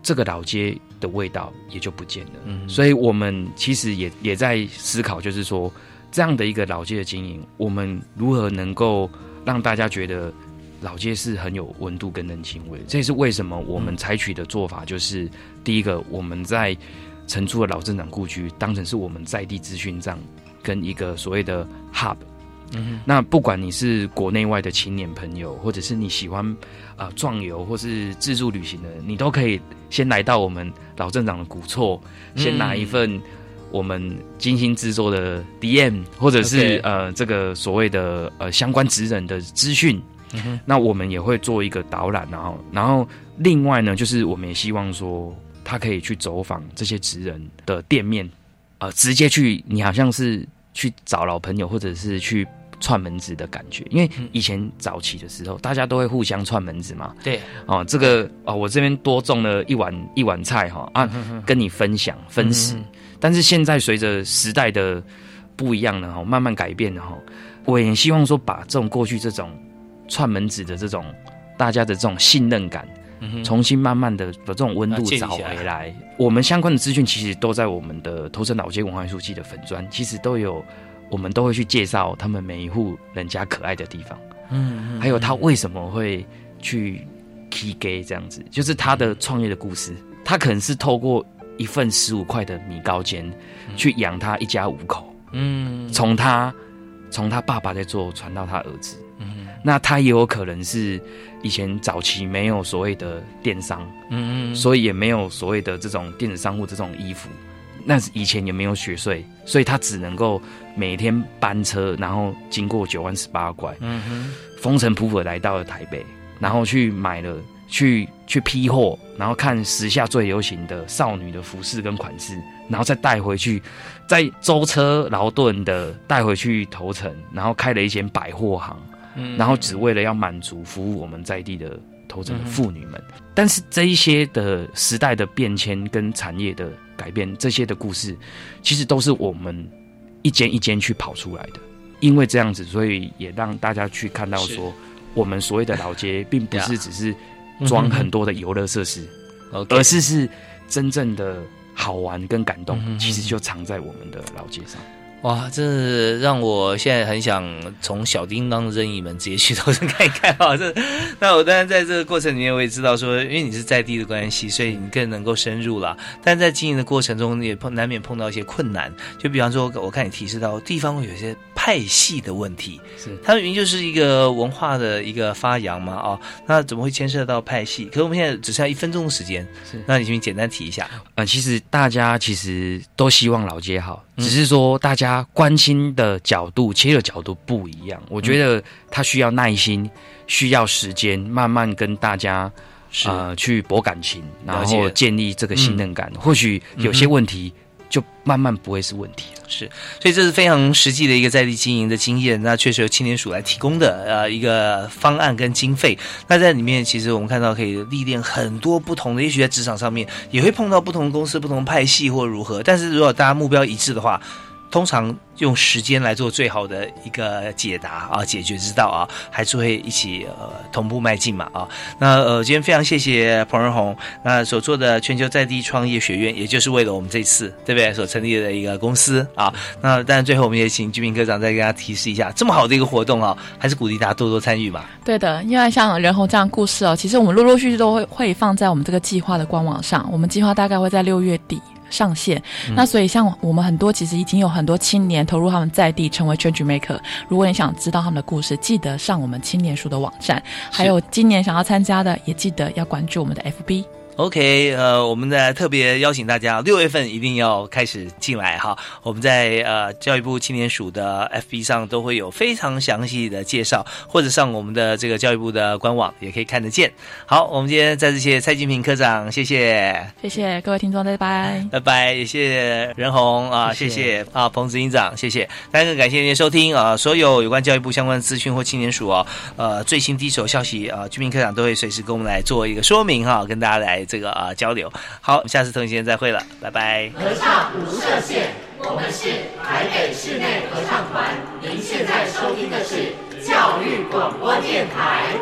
这个老街的味道也就不见了。嗯所以我们其实也也在思考，就是说这样的一个老街的经营，我们如何能够让大家觉得老街是很有温度跟人情味。这也是为什么我们采取的做法，就是第一个我们在承租的老镇长故居当成是我们在地资讯站跟一个所谓的 hub。嗯那不管你是国内外的青年朋友，或者是你喜欢呃壮游或是自助旅行的人，你都可以先来到我们老镇长的古厝，嗯先拿一份我们精心制作的 DM，或者是呃这个所谓的呃相关职人的资讯。那我们也会做一个导览，然后然后另外呢，就是我们也希望说他可以去走访这些职人的店面，呃，直接去你好像是去找老朋友，或者是去串门子的感觉。因为以前早期的时候，大家都会互相串门子嘛。对，哦，这个哦，我这边多种了一碗一碗菜哈啊，跟你分享分食。嗯但是现在随着时代的不一样了哈，慢慢改变了哈，我也希望说把这种过去这种串门子的这种大家的这种信任感，嗯重新慢慢的把这种温度找回来。我们相关的资讯其实都在我们的头城老街文化艺术季的粉砖，其实都有，我们都会去介绍他们每一户人家可爱的地方，嗯还有他为什么会去 key gay 这样子，就是他的创业的故事。他可能是透过一份十五块的米糕煎，去养他一家五口。嗯，从他从他爸爸在做传到他儿子。嗯那他也有可能是以前早期没有所谓的电商，嗯嗯所以也没有所谓的这种电子商务这种衣服。那以前也没有学税，所以他只能够每天班车，然后经过九万十八拐，嗯哼，风尘仆仆来到了台北，然后去买了去去批货，然后看时下最流行的少女的服饰跟款式，然后再带回去，再舟车劳顿的带回去头城，然后开了一间百货行，嗯然后只为了要满足服务我们在地的头城的妇女们。但是这一些的时代的变迁跟产业的改变，这些的故事，其实都是我们一间一间去跑出来的。因为这样子，所以也让大家去看到说，我们所谓的老街，并不是 只是装很多的游乐设施而是是真正的好玩跟感动，嗯其实就藏在我们的老街上。哇，真是让我现在很想从小叮当的任意门直接去头上看一看啊！这，那我当然在这个过程里面，我也知道说，因为你是在地的关系，所以你更能够深入了。但在经营的过程中，也碰难免碰到一些困难，就比方说，我看你提示到地方会有些派系的问题，是它明明就是一个文化的一个发扬嘛，哦，那怎么会牵涉到派系？可是我们现在只剩下一分钟的时间，是那你请简单提一下。呃，其实大家其实都希望老街好，嗯只是说大家关心的角度、切的角度不一样。我觉得他需要耐心，需要时间，慢慢跟大家呃去博感情，然后建立这个信任感。或许有些问题就慢慢不会是问题了。是，所以这是非常实际的一个在地经营的经验，那确实由青年署来提供的呃一个方案跟经费。那在里面，其实我们看到可以历练很多不同的，也许在职场上面也会碰到不同公司、不同派系或如何。但是如果大家目标一致的话，通常用时间来做最好的一个解答啊，解决之道啊，还是会一起呃同步迈进嘛啊。那呃，今天非常谢谢彭仁宏那所做的全球在地创业学院，也就是为了我们这次对不对所成立的一个公司啊。那当然最后我们也请居民科长再跟大家提示一下，这么好的一个活动啊，还是鼓励大家多多参与嘛。对的，因为像仁红这样故事哦，其实我们陆陆续续都会会放在我们这个计划的官网上。我们计划大概会在六月底上线。嗯那所以像我们很多其实已经有很多青年投入他们在地成为 change maker。如果你想知道他们的故事，记得上我们青年署的网站。还有今年想要参加的，也记得要关注我们的 FB。OK，呃，我们在特别邀请大家，六月份一定要开始进来哈。我们在呃教育部青年署的 FB 上都会有非常详细的介绍，或者上我们的这个教育部的官网也可以看得见。好，我们今天再次谢谢蔡金平科长，谢谢，谢谢各位听众，拜拜。拜拜，也谢谢任红啊，谢谢啊彭子营长，谢谢，大家更感谢您的收听啊，所有有关教育部相关的资讯或青年署啊，呃最新第一手消息啊，居民科长都会随时跟我们来做一个说明哈，跟大家来这个啊交流。好，我们下次同学时间再会了，拜拜。合唱不设限，我们是台北室内合唱团。您现在收听的是教育广播电台。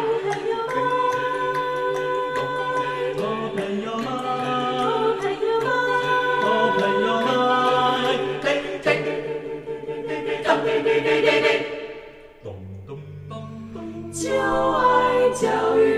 爱教育。